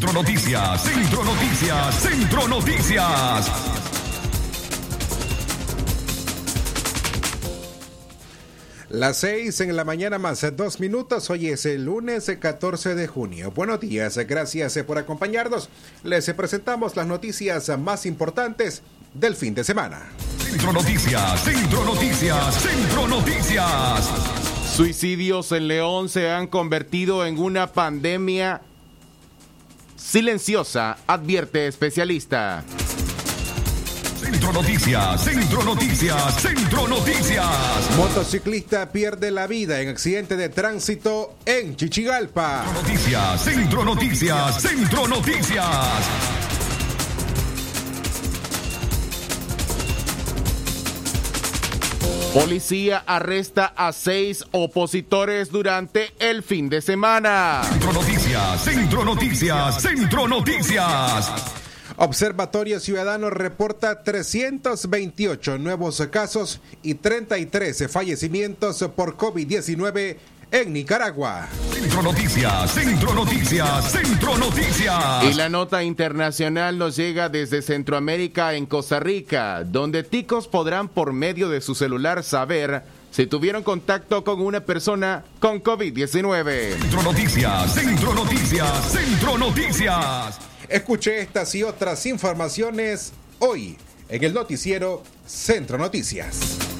Centro Noticias, Centro Noticias, Centro Noticias. Las seis en la mañana más dos minutos. Hoy es el lunes 14 de junio. Buenos días, gracias por acompañarnos. Les presentamos las noticias más importantes del fin de semana. Centro Noticias, Centro Noticias, Centro Noticias. Suicidios en León se han convertido en una pandemia silenciosa, advierte especialista. Centro Noticias, Centro Noticias, Centro Noticias. Motociclista pierde la vida en accidente de tránsito en Chichigalpa. Centro Noticias, Centro Noticias, Centro Noticias. Policía arresta a seis opositores durante el fin de semana. Centro Noticias, Centro Noticias, Centro Noticias. Observatorio Ciudadano reporta 328 nuevos casos y 33 fallecimientos por COVID-19 en Nicaragua. Centro Noticias, Centro Noticias, Centro Noticias. Y la nota internacional nos llega desde Centroamérica en Costa Rica, donde ticos podrán por medio de su celular saber si tuvieron contacto con una persona con COVID-19. Centro Noticias, Centro Noticias, Centro Noticias. Escuche estas y otras informaciones hoy en el noticiero Centro Noticias.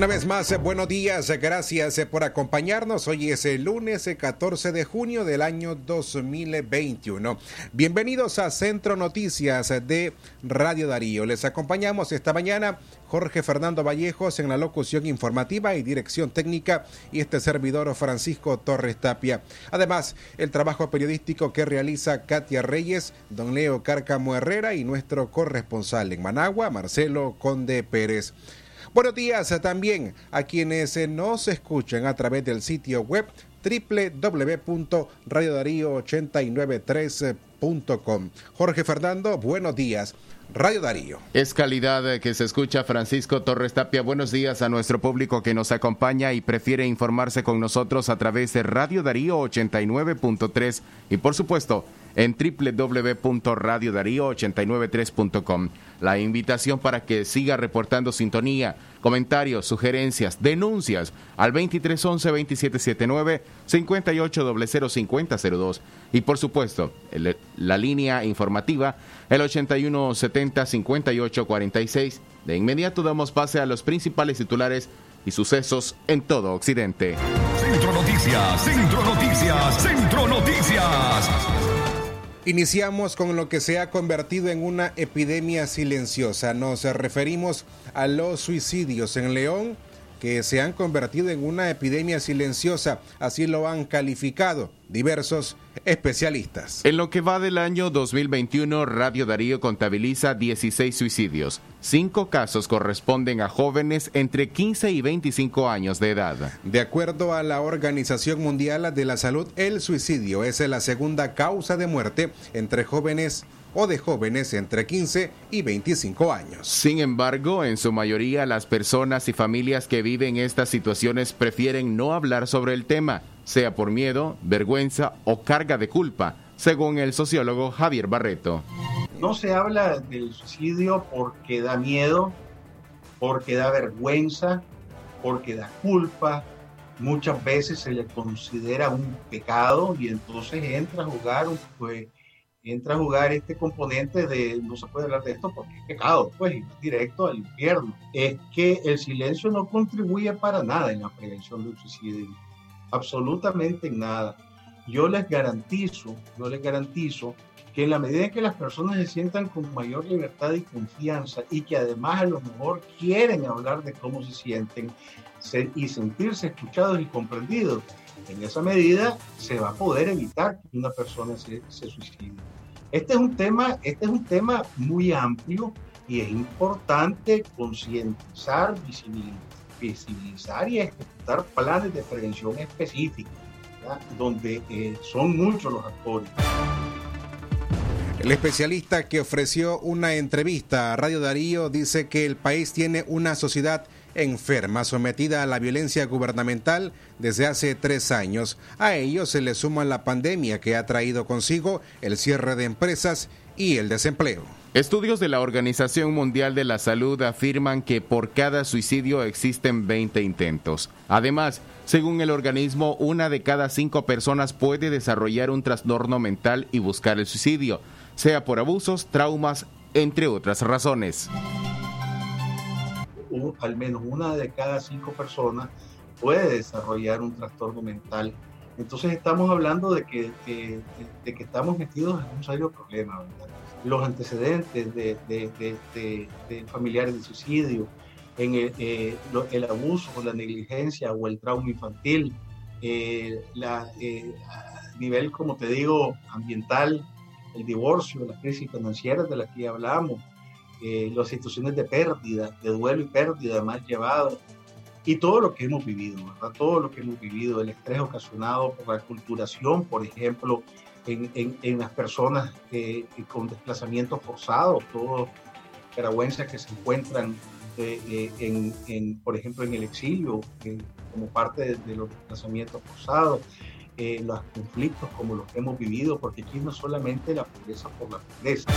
Una vez más, buenos días, gracias por acompañarnos. Hoy es el lunes 14 de junio del año 2021. Bienvenidos a Centro Noticias de Radio Darío. Les acompañamos esta mañana Jorge Fernando Vallejos en la locución informativa y dirección técnica y este servidor Francisco Torres Tapia. Además, el trabajo periodístico que realiza Katia Reyes, don Leo Cárcamo Herrera y nuestro corresponsal en Managua, Marcelo Conde Pérez. Buenos días también a quienes nos escuchan a través del sitio web www.radiodarío893.com. Jorge Fernando, buenos días. Radio Darío. Es calidad que se escucha Francisco Torres Tapia. Buenos días a nuestro público que nos acompaña y prefiere informarse con nosotros a través de Radio Darío 89.3 y por supuesto en www.radiodarío893.com. La invitación para que siga reportando sintonía, comentarios, sugerencias, denuncias al 2311-2779, 58005002 y por supuesto la línea informativa el 8170-5846. De inmediato damos pase a los principales titulares y sucesos en todo Occidente. Centro Noticias, Centro Noticias, Centro Noticias. Iniciamos con lo que se ha convertido en una epidemia silenciosa. Nos referimos a los suicidios en León, que se han convertido en una epidemia silenciosa. Así lo han calificado diversos especialistas. En lo que va del año 2021, Radio Darío contabiliza 16 suicidios. Cinco casos corresponden a jóvenes entre 15 y 25 años de edad. De acuerdo a la Organización Mundial de la Salud, el suicidio es la segunda causa de muerte entre jóvenes o de jóvenes entre 15 y 25 años. Sin embargo, en su mayoría las personas y familias que viven estas situaciones prefieren no hablar sobre el tema sea por miedo, vergüenza o carga de culpa, según el sociólogo Javier Barreto. No se habla del suicidio porque da miedo, porque da vergüenza, porque da culpa. Muchas veces se le considera un pecado y entonces entra a jugar, pues, entra a jugar este componente de no se puede hablar de esto porque es pecado, pues, directo al infierno. Es que el silencio no contribuye para nada en la prevención del suicidio absolutamente nada. Yo les garantizo, yo les garantizo que en la medida en que las personas se sientan con mayor libertad y confianza y que además a lo mejor quieren hablar de cómo se sienten y sentirse escuchados y comprendidos, en esa medida se va a poder evitar que una persona se, se suicide. Este es un tema, este es un tema muy amplio y es importante concientizar, visibilizar y ejecutar planes de prevención específicos, donde eh, son muchos los actores. El especialista que ofreció una entrevista a Radio Darío dice que el país tiene una sociedad enferma, sometida a la violencia gubernamental desde hace tres años. A ello se le suma la pandemia que ha traído consigo el cierre de empresas y el desempleo. Estudios de la Organización Mundial de la Salud afirman que por cada suicidio existen 20 intentos. Además, según el organismo, una de cada cinco personas puede desarrollar un trastorno mental y buscar el suicidio, sea por abusos, traumas, entre otras razones al menos una de cada cinco personas puede desarrollar un trastorno mental. Entonces estamos hablando de que, de, que estamos metidos en un serio problema. Los antecedentes de, de, familiares de suicidio, en el, eh, abuso o la negligencia o el trauma infantil, eh, eh, a nivel, como te digo, ambiental, el divorcio, las crisis financieras de las que hablamos, eh, las situaciones de pérdida, de duelo y pérdida más llevado, y todo lo que hemos vivido, ¿verdad? Todo lo que hemos vivido, el estrés ocasionado por la culturación, por ejemplo, en, en, las personas eh, con desplazamiento forzado, todos caragüenses que se encuentran, eh, en, en, por ejemplo, en el exilio, como parte de, los desplazamientos forzados, los conflictos como los que hemos vivido, porque aquí no solamente la pobreza por la pobreza.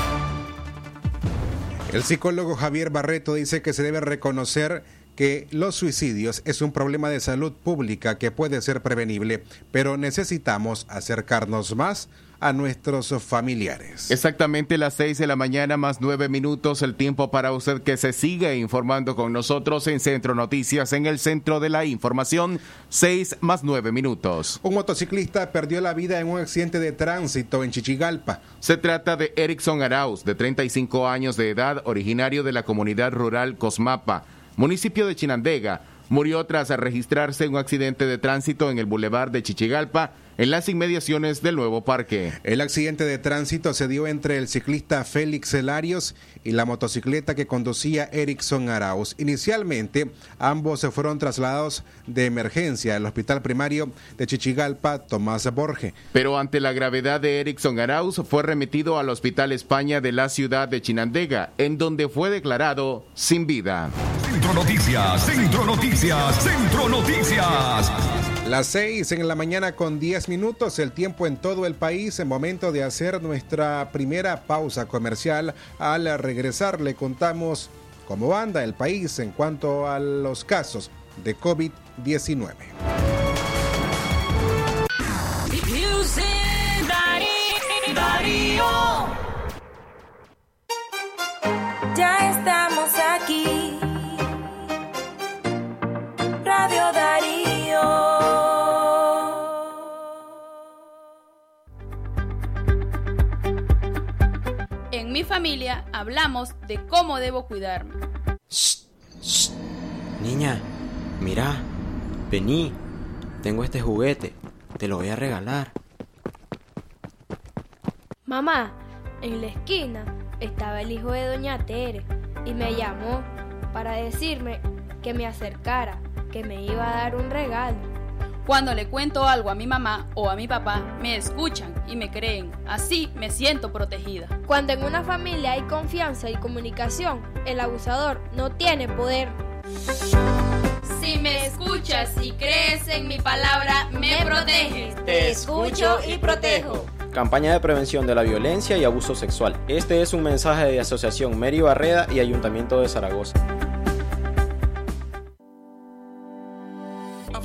El psicólogo Javier Barreto dice que se debe reconocer que los suicidios es un problema de salud pública que puede ser prevenible, pero necesitamos acercarnos más a nuestros familiares. Exactamente las 6 de la mañana más 9 minutos, el tiempo para usted que se siga informando con nosotros en Centro Noticias, en el centro de la información, 6 más 9 minutos. Un motociclista perdió la vida en un accidente de tránsito en Chichigalpa. Se trata de Erickson Arauz, de 35 años de edad, originario de la comunidad rural Cosmapa, municipio de Chinandega. Murió tras registrarse un accidente de tránsito en el bulevar de Chichigalpa en las inmediaciones del nuevo parque. El accidente de tránsito se dio entre el ciclista Félix Elarios y la motocicleta que conducía Erickson Arauz. Inicialmente, ambos se fueron trasladados de emergencia al hospital primario de Chichigalpa, Tomás Borge. Pero ante la gravedad de Erickson Arauz, fue remitido al Hospital España de la ciudad de Chinandega, en donde fue declarado sin vida. Centro Noticias, Centro Noticias, Centro Noticias. Las seis en la mañana con 10 minutos, el tiempo en todo el país, en momento de hacer nuestra primera pausa comercial. Al regresar le contamos cómo anda el país en cuanto a los casos de COVID-19. Ya familia hablamos de cómo debo cuidarme. Niña, mira, vení, tengo este juguete, te lo voy a regalar. Mamá, en la esquina estaba el hijo de Doña Tere y me llamó para decirme que me acercara, que me iba a dar un regalo. Cuando le cuento algo a mi mamá o a mi papá, me escuchan y me creen. Así me siento protegida. Cuando en una familia hay confianza y comunicación, el abusador no tiene poder. Si me escuchas y crees en mi palabra, me proteges. Te escucho y protejo. Campaña de prevención de la violencia y abuso sexual. Este es un mensaje de Asociación Mary Barreda y Ayuntamiento de Zaragoza.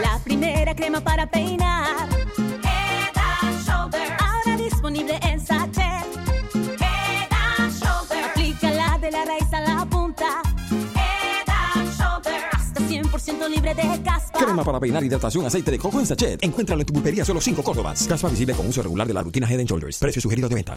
La primera crema para peinar. Head and Shoulder. Ahora disponible en sachet. Head and Shoulder. Aplícala de la raíz a la punta. Head and Shoulder. Hasta 100% libre de caspa. Crema para peinar, hidratación, aceite de coco en sachet. Encuéntralo en tu pulpería solo 5 Córdobas. Caspa visible con uso regular de la rutina Head Shoulders. Precio sugerido de venta.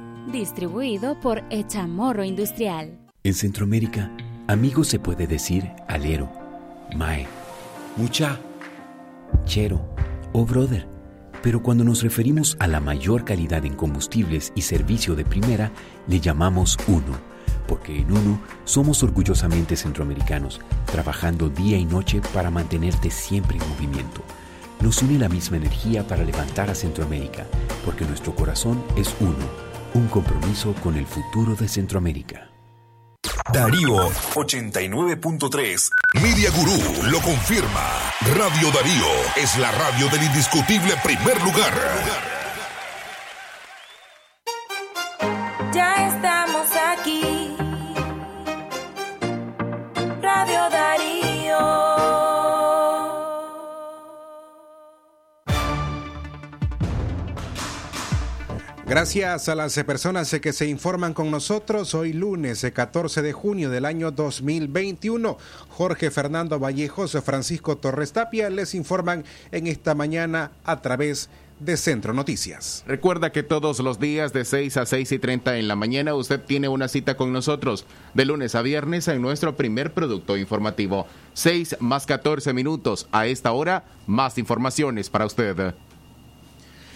Distribuido por Echamorro Industrial. En Centroamérica, amigo se puede decir alero, mae, mucha, chero o brother. Pero cuando nos referimos a la mayor calidad en combustibles y servicio de primera, le llamamos uno, porque en uno somos orgullosamente centroamericanos, trabajando día y noche para mantenerte siempre en movimiento. Nos une la misma energía para levantar a Centroamérica, porque nuestro corazón es uno un compromiso con el futuro de Centroamérica. Darío 89.3. Media Gurú lo confirma. Radio Darío es la radio del indiscutible primer lugar. Gracias a las personas que se informan con nosotros hoy lunes 14 de junio del año 2021. Jorge Fernando Vallejos, Francisco Torres Tapia les informan en esta mañana a través de Centro Noticias. Recuerda que todos los días de 6 a 6 y 30 en la mañana usted tiene una cita con nosotros de lunes a viernes en nuestro primer producto informativo. 6 más 14 minutos. A esta hora, más informaciones para usted.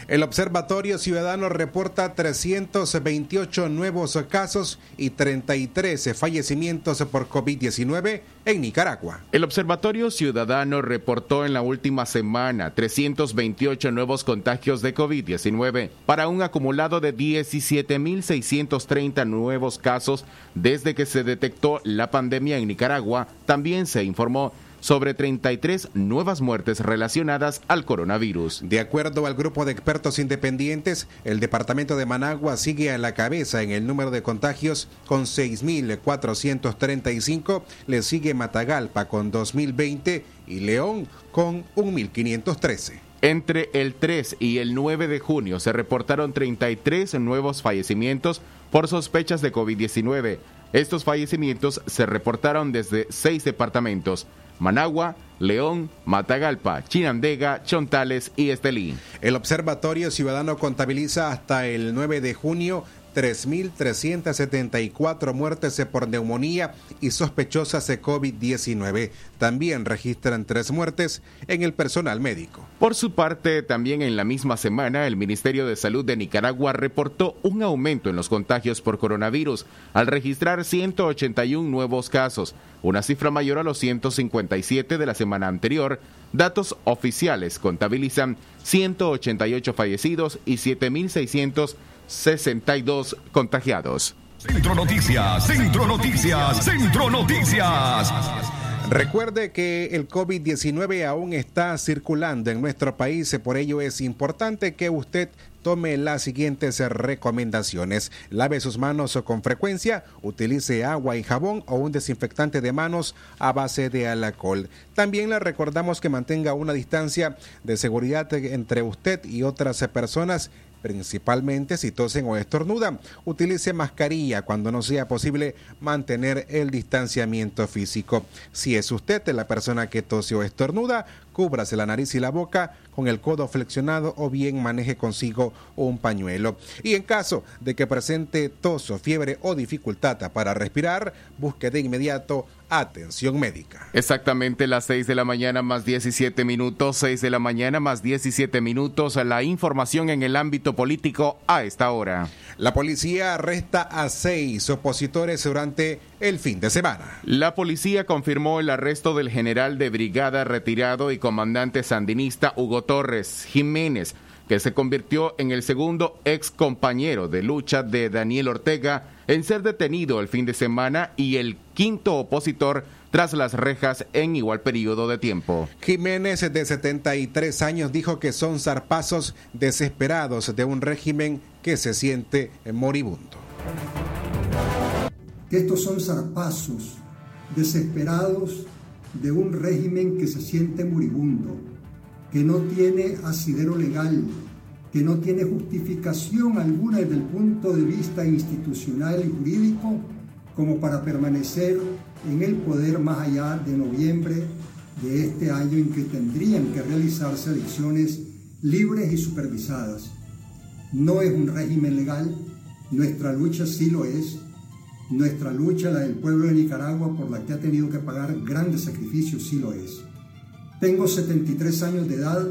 El Observatorio Ciudadano reporta 328 nuevos casos y 33 fallecimientos por COVID-19 en Nicaragua. El Observatorio Ciudadano reportó en la última semana 328 nuevos contagios de COVID-19 para un acumulado de 17.630 nuevos casos desde que se detectó la pandemia en Nicaragua. También se informó sobre 33 nuevas muertes relacionadas al coronavirus. De acuerdo al grupo de expertos independientes, el departamento de Managua sigue a la cabeza en el número de contagios con 6.435, le sigue Matagalpa con 2.020 y León con 1.513. Entre el 3 y el 9 de junio se reportaron 33 nuevos fallecimientos por sospechas de COVID-19. Estos fallecimientos se reportaron desde seis departamentos. Managua, León, Matagalpa, Chinandega, Chontales y Estelí. El Observatorio Ciudadano contabiliza hasta el 9 de junio 3.374 muertes por neumonía y sospechosas de COVID-19. También registran tres muertes en el personal médico. Por su parte, también en la misma semana, el Ministerio de Salud de Nicaragua reportó un aumento en los contagios por coronavirus, al registrar 181 nuevos casos, una cifra mayor a los 157 de la semana anterior. Datos oficiales contabilizan 188 fallecidos y 7.600 62 contagiados. Centro Noticias, Centro Noticias, Centro Noticias. Recuerde que el COVID-19 aún está circulando en nuestro país, por ello es importante que usted tome las siguientes recomendaciones. Lave sus manos con frecuencia, utilice agua y jabón o un desinfectante de manos a base de alcohol. También le recordamos que mantenga una distancia de seguridad entre usted y otras personas principalmente si tosen o estornudan. Utilice mascarilla cuando no sea posible mantener el distanciamiento físico. Si es usted la persona que tose o estornuda, cúbrase la nariz y la boca con el codo flexionado o bien maneje consigo un pañuelo. Y en caso de que presente tos o fiebre o dificultad para respirar, busque de inmediato atención médica. Exactamente las 6 de la mañana más 17 minutos, 6 de la mañana más 17 minutos, la información en el ámbito político a esta hora. La policía arresta a seis opositores durante el fin de semana. La policía confirmó el arresto del general de brigada retirado y comandante sandinista Hugo Torres Jiménez, que se convirtió en el segundo ex compañero de lucha de Daniel Ortega en ser detenido el fin de semana y el quinto opositor tras las rejas en igual periodo de tiempo. Jiménez, de 73 años, dijo que son zarpazos desesperados de un régimen que se siente moribundo. Estos son zarpazos desesperados de un régimen que se siente moribundo, que no tiene asidero legal, que no tiene justificación alguna desde el punto de vista institucional y jurídico como para permanecer en el poder más allá de noviembre de este año en que tendrían que realizarse elecciones libres y supervisadas. No es un régimen legal, nuestra lucha sí lo es, nuestra lucha, la del pueblo de Nicaragua, por la que ha tenido que pagar grandes sacrificios, sí lo es. Tengo 73 años de edad,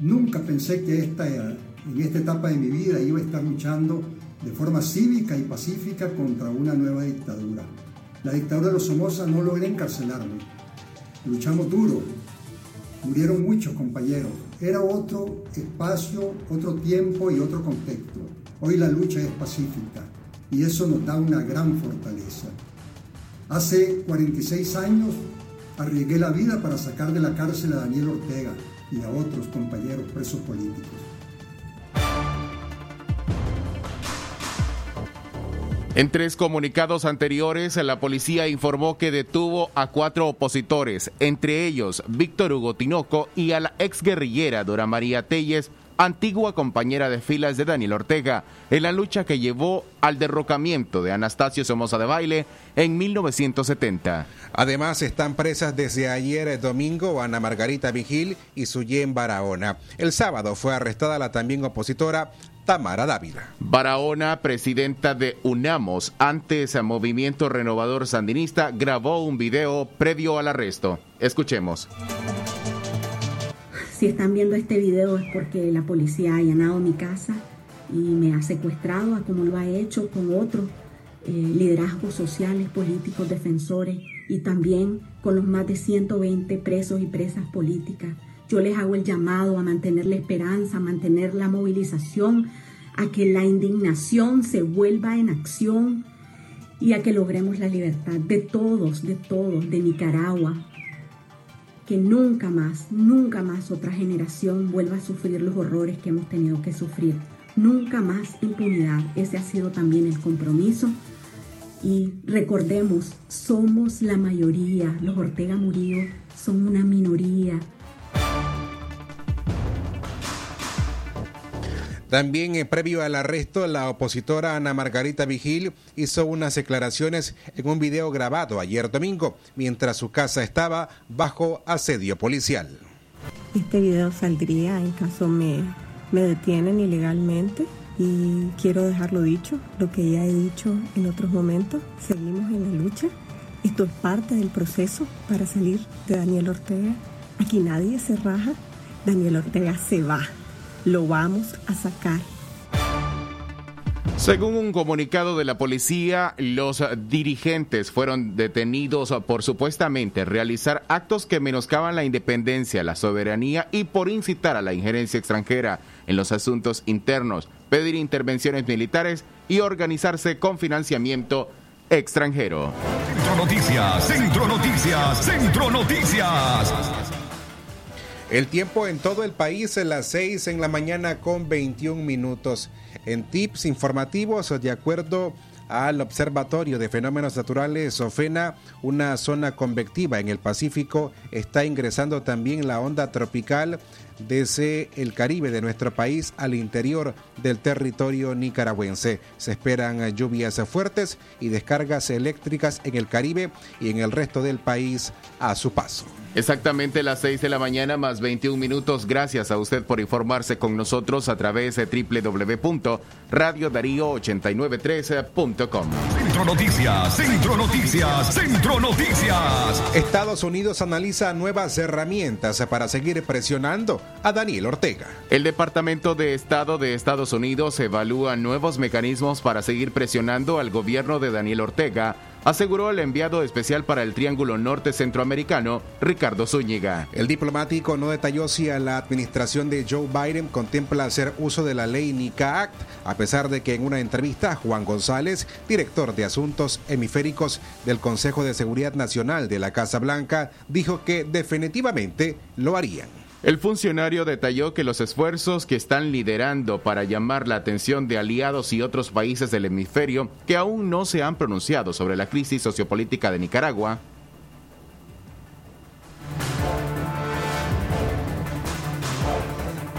nunca pensé que esta, en esta etapa de mi vida iba a estar luchando de forma cívica y pacífica contra una nueva dictadura. La dictadura de los Somoza no logré encarcelarme. Luchamos duro, murieron muchos compañeros. Era otro espacio, otro tiempo y otro contexto. Hoy la lucha es pacífica y eso nos da una gran fortaleza. Hace 46 años arriesgué la vida para sacar de la cárcel a Daniel Ortega y a otros compañeros presos políticos. En tres comunicados anteriores, la policía informó que detuvo a cuatro opositores, entre ellos Víctor Hugo Tinoco y a la exguerrillera Dora María Telles, antigua compañera de filas de Daniel Ortega, en la lucha que llevó al derrocamiento de Anastasio Somoza de Baile en 1970. Además, están presas desde ayer domingo Ana Margarita Vigil y Suyen Barahona. El sábado fue arrestada la también opositora Tamara Dávila. Barahona, presidenta de UNAMOS, antes a Movimiento Renovador Sandinista, grabó un video previo al arresto. Escuchemos. Si están viendo este video es porque la policía ha allanado mi casa y me ha secuestrado, como lo ha hecho con otros eh, liderazgos sociales, políticos, defensores y también con los más de 120 presos y presas políticas. Yo les hago el llamado a mantener la esperanza, a mantener la movilización, a que la indignación se vuelva en acción y a que logremos la libertad de todos, de todos, de Nicaragua. Que nunca más, nunca más otra generación vuelva a sufrir los horrores que hemos tenido que sufrir. Nunca más impunidad. Ese ha sido también el compromiso. Y recordemos, somos la mayoría. Los Ortega Murillo son una minoría. También eh, previo al arresto, la opositora Ana Margarita Vigil hizo unas declaraciones en un video grabado ayer domingo, mientras su casa estaba bajo asedio policial. Este video saldría en caso me, me detienen ilegalmente y quiero dejarlo dicho, lo que ya he dicho en otros momentos, seguimos en la lucha. Esto es parte del proceso para salir de Daniel Ortega. Aquí nadie se raja, Daniel Ortega se va lo vamos a sacar. Según un comunicado de la policía, los dirigentes fueron detenidos por supuestamente realizar actos que menoscaban la independencia, la soberanía y por incitar a la injerencia extranjera en los asuntos internos, pedir intervenciones militares y organizarse con financiamiento extranjero. Centro Noticias, Centro Noticias, Centro Noticias. El tiempo en todo el país es las 6 en la mañana con 21 minutos. En tips informativos, de acuerdo al Observatorio de Fenómenos Naturales OFENA, una zona convectiva en el Pacífico está ingresando también la onda tropical desde el Caribe de nuestro país al interior del territorio nicaragüense. Se esperan lluvias fuertes y descargas eléctricas en el Caribe y en el resto del país a su paso. Exactamente las 6 de la mañana más 21 minutos. Gracias a usted por informarse con nosotros a través de www.radiodarío8913.com. Centro Noticias, Centro Noticias, Centro Noticias. Estados Unidos analiza nuevas herramientas para seguir presionando a Daniel Ortega. El Departamento de Estado de Estados Unidos evalúa nuevos mecanismos para seguir presionando al gobierno de Daniel Ortega aseguró el enviado especial para el Triángulo Norte Centroamericano, Ricardo Zúñiga. El diplomático no detalló si a la administración de Joe Biden contempla hacer uso de la ley NICA Act, a pesar de que en una entrevista Juan González, director de Asuntos Hemisféricos del Consejo de Seguridad Nacional de la Casa Blanca, dijo que definitivamente lo harían. El funcionario detalló que los esfuerzos que están liderando para llamar la atención de aliados y otros países del hemisferio que aún no se han pronunciado sobre la crisis sociopolítica de Nicaragua.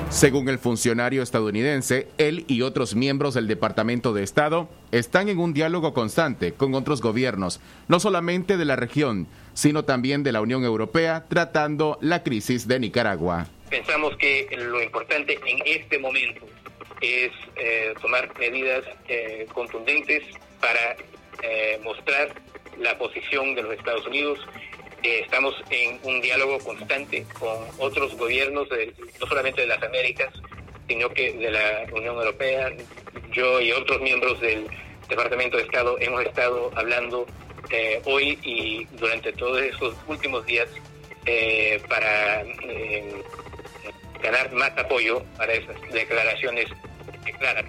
Según el funcionario estadounidense, él y otros miembros del Departamento de Estado están en un diálogo constante con otros gobiernos, no solamente de la región, sino también de la Unión Europea, tratando la crisis de Nicaragua. Pensamos que lo importante en este momento es eh, tomar medidas eh, contundentes para eh, mostrar la posición de los Estados Unidos estamos en un diálogo constante con otros gobiernos, no solamente de las Américas, sino que de la Unión Europea. Yo y otros miembros del Departamento de Estado hemos estado hablando eh, hoy y durante todos estos últimos días eh, para eh, ganar más apoyo para esas declaraciones claras.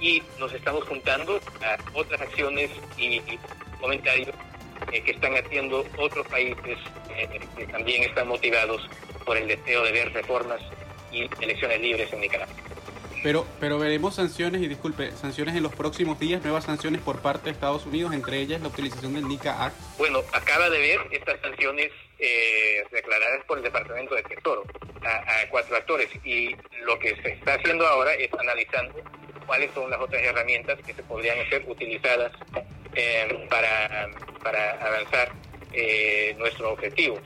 Y nos estamos juntando a otras acciones y, y comentarios eh, que están haciendo otros países que también están motivados por el deseo de ver reformas y elecciones libres en Nicaragua. Pero, pero veremos sanciones, y disculpe, sanciones en los próximos días, nuevas sanciones por parte de Estados Unidos, entre ellas la utilización del NICA Act. Bueno, acaba de ver estas sanciones eh, declaradas por el Departamento de Tesoro a, cuatro actores y lo que se está haciendo ahora es analizando cuáles son las otras herramientas que se podrían ser utilizadas eh, para, para avanzar eh, nuestro objetivo.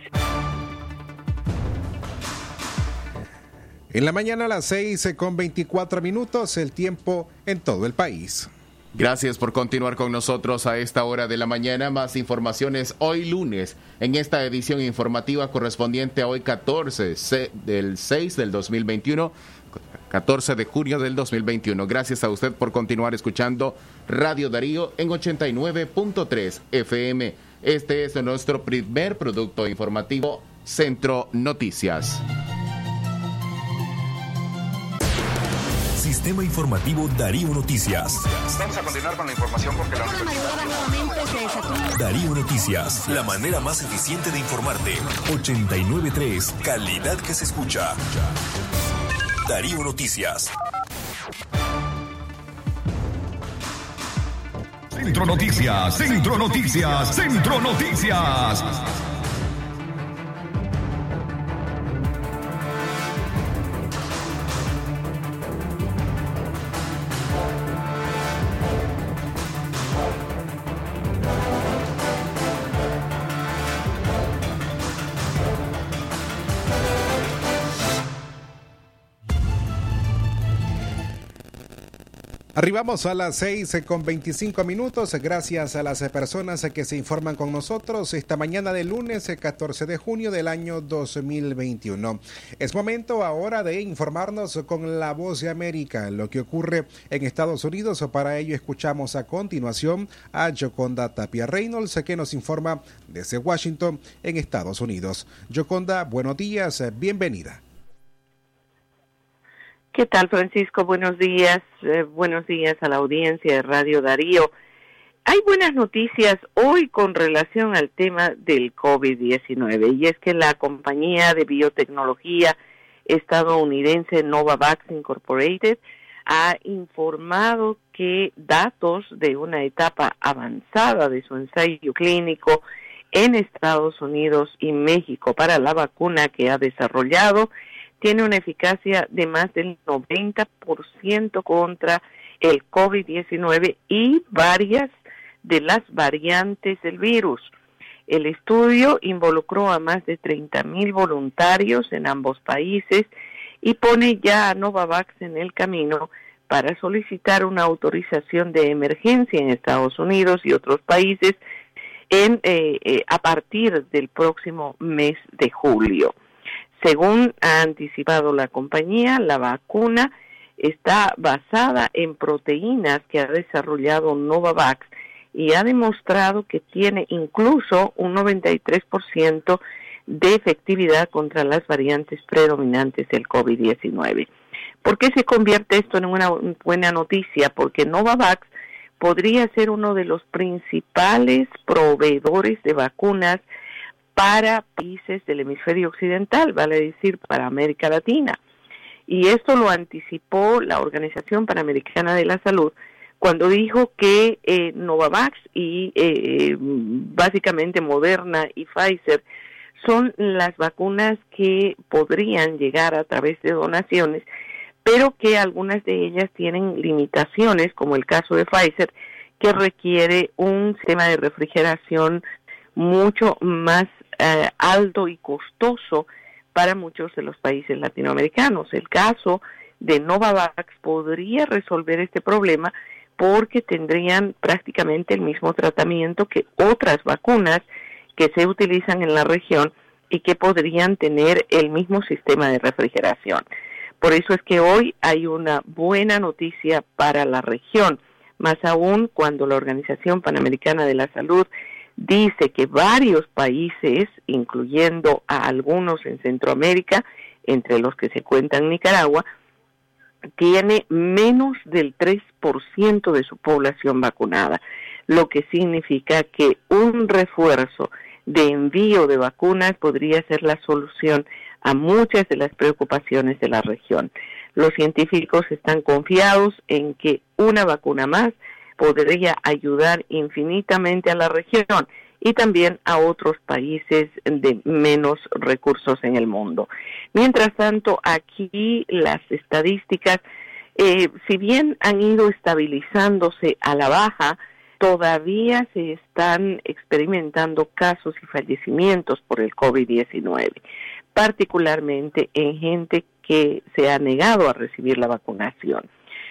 En la mañana a las 6 con 24 minutos, el tiempo en todo el país. Gracias por continuar con nosotros a esta hora de la mañana. Más informaciones hoy lunes en esta edición informativa correspondiente a hoy 14 se- del 6 del 2021. 14 de junio del 2021. Gracias a usted por continuar escuchando Radio Darío en 89.3 FM. Este es nuestro primer producto informativo, Centro Noticias. Sistema Informativo Darío Noticias. Vamos a continuar con la información porque la Darío Noticias, la manera más eficiente de informarte. 893, calidad que se escucha. Darío Noticias. Centro Noticias, Centro Noticias, Centro Noticias. Arribamos a las 6 con 25 minutos, gracias a las personas que se informan con nosotros esta mañana de lunes 14 de junio del año 2021. Es momento ahora de informarnos con la voz de América, lo que ocurre en Estados Unidos. Para ello escuchamos a continuación a Joconda Tapia Reynolds, que nos informa desde Washington, en Estados Unidos. Joconda, buenos días, bienvenida. ¿Qué tal, Francisco? Buenos días. Eh, buenos días a la audiencia de Radio Darío. hay buenas noticias hoy con relación al tema del COVID-19 y es que la compañía de biotecnología estadounidense Novavax Incorporated ha informado que datos de una etapa avanzada de su ensayo clínico en Estados Unidos y México para la vacuna que ha desarrollado tiene una eficacia de más del 90% contra el COVID-19 y varias de las variantes del virus. El estudio involucró a más de 30 mil voluntarios en ambos países y pone ya a Novavax en el camino para solicitar una autorización de emergencia en Estados Unidos y otros países en, eh, eh, a partir del próximo mes de julio. Según ha anticipado la compañía, la vacuna está basada en proteínas que ha desarrollado Novavax y ha demostrado que tiene incluso un 93% de efectividad contra las variantes predominantes del COVID-19. ¿Por qué se convierte esto en una buena noticia? Porque Novavax podría ser uno de los principales proveedores de vacunas para países del hemisferio occidental, vale decir, para América Latina. Y esto lo anticipó la Organización Panamericana de la Salud cuando dijo que eh, Novavax y eh, básicamente Moderna y Pfizer son las vacunas que podrían llegar a través de donaciones, pero que algunas de ellas tienen limitaciones, como el caso de Pfizer, que requiere un sistema de refrigeración mucho más eh, alto y costoso para muchos de los países latinoamericanos. El caso de Novavax podría resolver este problema porque tendrían prácticamente el mismo tratamiento que otras vacunas que se utilizan en la región y que podrían tener el mismo sistema de refrigeración. Por eso es que hoy hay una buena noticia para la región, más aún cuando la Organización Panamericana de la Salud dice que varios países, incluyendo a algunos en Centroamérica, entre los que se cuentan Nicaragua, tiene menos del 3% de su población vacunada, lo que significa que un refuerzo de envío de vacunas podría ser la solución a muchas de las preocupaciones de la región. Los científicos están confiados en que una vacuna más podría ayudar infinitamente a la región y también a otros países de menos recursos en el mundo. Mientras tanto, aquí las estadísticas, eh, si bien han ido estabilizándose a la baja, todavía se están experimentando casos y fallecimientos por el COVID-19, particularmente en gente que se ha negado a recibir la vacunación.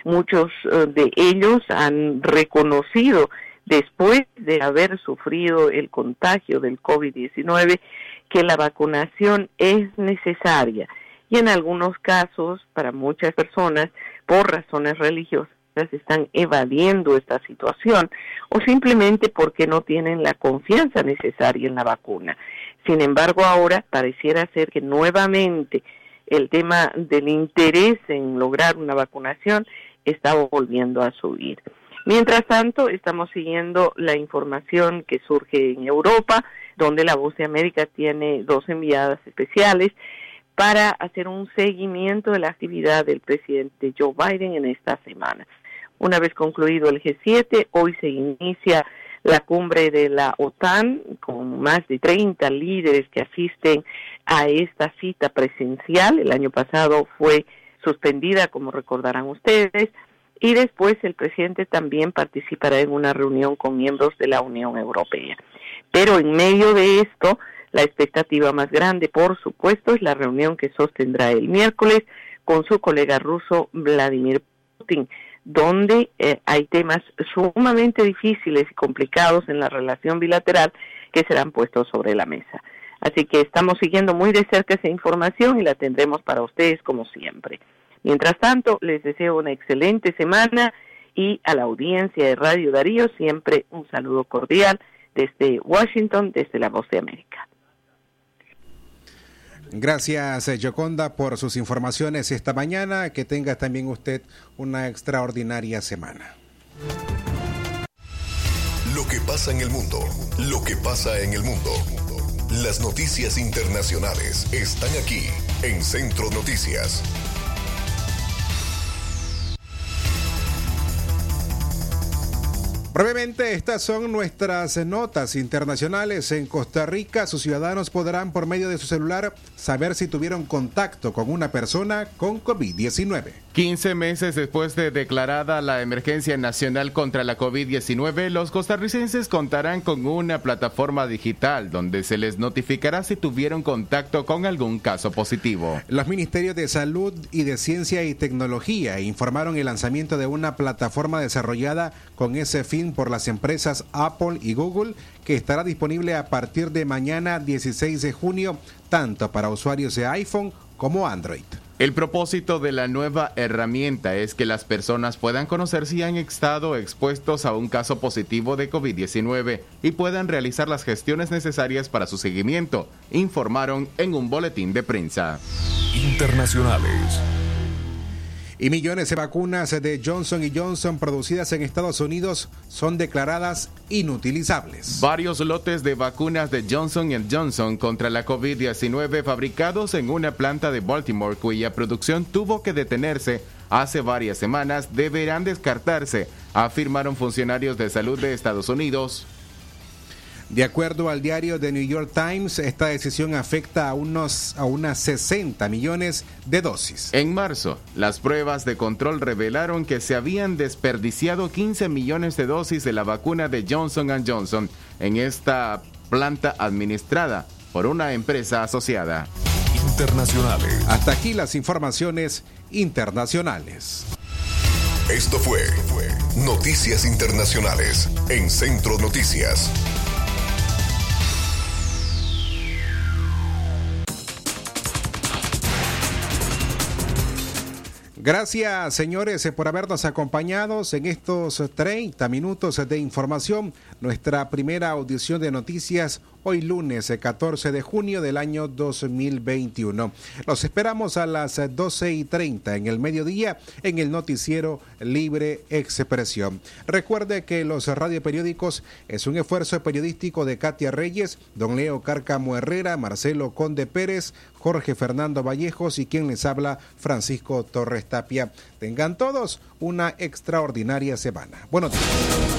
Muchos eh, de ellos han reconocido después de haber sufrido el contagio del COVID-19 que la vacunación es necesaria y en algunos casos para muchas personas por razones religiosas están evadiendo esta situación o simplemente porque no tienen la confianza necesaria en la vacuna. Sin embargo, ahora pareciera ser que nuevamente el tema del interés en lograr una vacunación está volviendo a subir. Mientras tanto, estamos siguiendo la información que surge en Europa, donde la Voz de América tiene dos enviadas especiales para hacer un seguimiento de la actividad del presidente Joe Biden en esta semana. Una vez concluido el G7, hoy se inicia la cumbre de la OTAN con más de 30 líderes que asisten a esta cita presencial. El año pasado fue suspendida, como recordarán ustedes, y después el presidente también participará en una reunión con miembros de la Unión Europea. Pero en medio de esto, la expectativa más grande, por supuesto, es la reunión que sostendrá el miércoles con su colega ruso Vladimir Putin, donde eh, hay temas sumamente difíciles y complicados en la relación bilateral que serán puestos sobre la mesa. Así que estamos siguiendo muy de cerca esa información y la tendremos para ustedes como siempre. Mientras tanto, les deseo una excelente semana y a la audiencia de Radio Darío siempre un saludo cordial desde Washington, desde la Voz de América. Gracias, eh, Yoconda, por sus informaciones esta mañana. Que tenga también usted una extraordinaria semana. Lo que pasa en el mundo. Lo que pasa en el mundo. Las noticias internacionales están aquí en Centro Noticias. Brevemente, estas son nuestras notas internacionales. En Costa Rica, sus ciudadanos podrán, por medio de su celular, saber si tuvieron contacto con una persona con COVID-19. 15 meses después de declarada la emergencia nacional contra la COVID-19, los costarricenses contarán con una plataforma digital donde se les notificará si tuvieron contacto con algún caso positivo. Los ministerios de Salud y de Ciencia y Tecnología informaron el lanzamiento de una plataforma desarrollada con ese fin por las empresas Apple y Google que estará disponible a partir de mañana 16 de junio tanto para usuarios de iPhone como Android. El propósito de la nueva herramienta es que las personas puedan conocer si han estado expuestos a un caso positivo de COVID-19 y puedan realizar las gestiones necesarias para su seguimiento, informaron en un boletín de prensa. Internacionales. Y millones de vacunas de Johnson Johnson producidas en Estados Unidos son declaradas inutilizables. Varios lotes de vacunas de Johnson Johnson contra la COVID-19 fabricados en una planta de Baltimore cuya producción tuvo que detenerse hace varias semanas deberán descartarse, afirmaron funcionarios de salud de Estados Unidos. De acuerdo al diario The New York Times, esta decisión afecta a, unos, a unas 60 millones de dosis. En marzo, las pruebas de control revelaron que se habían desperdiciado 15 millones de dosis de la vacuna de Johnson Johnson en esta planta administrada por una empresa asociada. Internacionales. Hasta aquí las informaciones internacionales. Esto fue Noticias Internacionales en Centro Noticias. Gracias, señores, eh, por habernos acompañado en estos 30 minutos de información. Nuestra primera audición de noticias hoy lunes eh, 14 de junio del año 2021. Los esperamos a las 12 y 30 en el mediodía en el noticiero Libre Expresión. Recuerde que los radioperiódicos es un esfuerzo periodístico de Katia Reyes, don Leo Cárcamo Herrera, Marcelo Conde Pérez, Jorge Fernando Vallejos y quien les habla, Francisco Torres Tapia. Tengan todos una extraordinaria semana. Buenos días.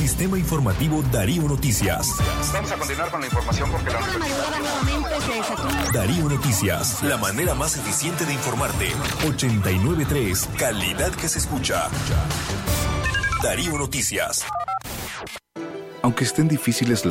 Sistema Informativo Darío Noticias. Vamos a continuar con la información porque la Darío Noticias, la manera más eficiente de informarte. 893, calidad que se escucha. Darío Noticias. Aunque estén difíciles las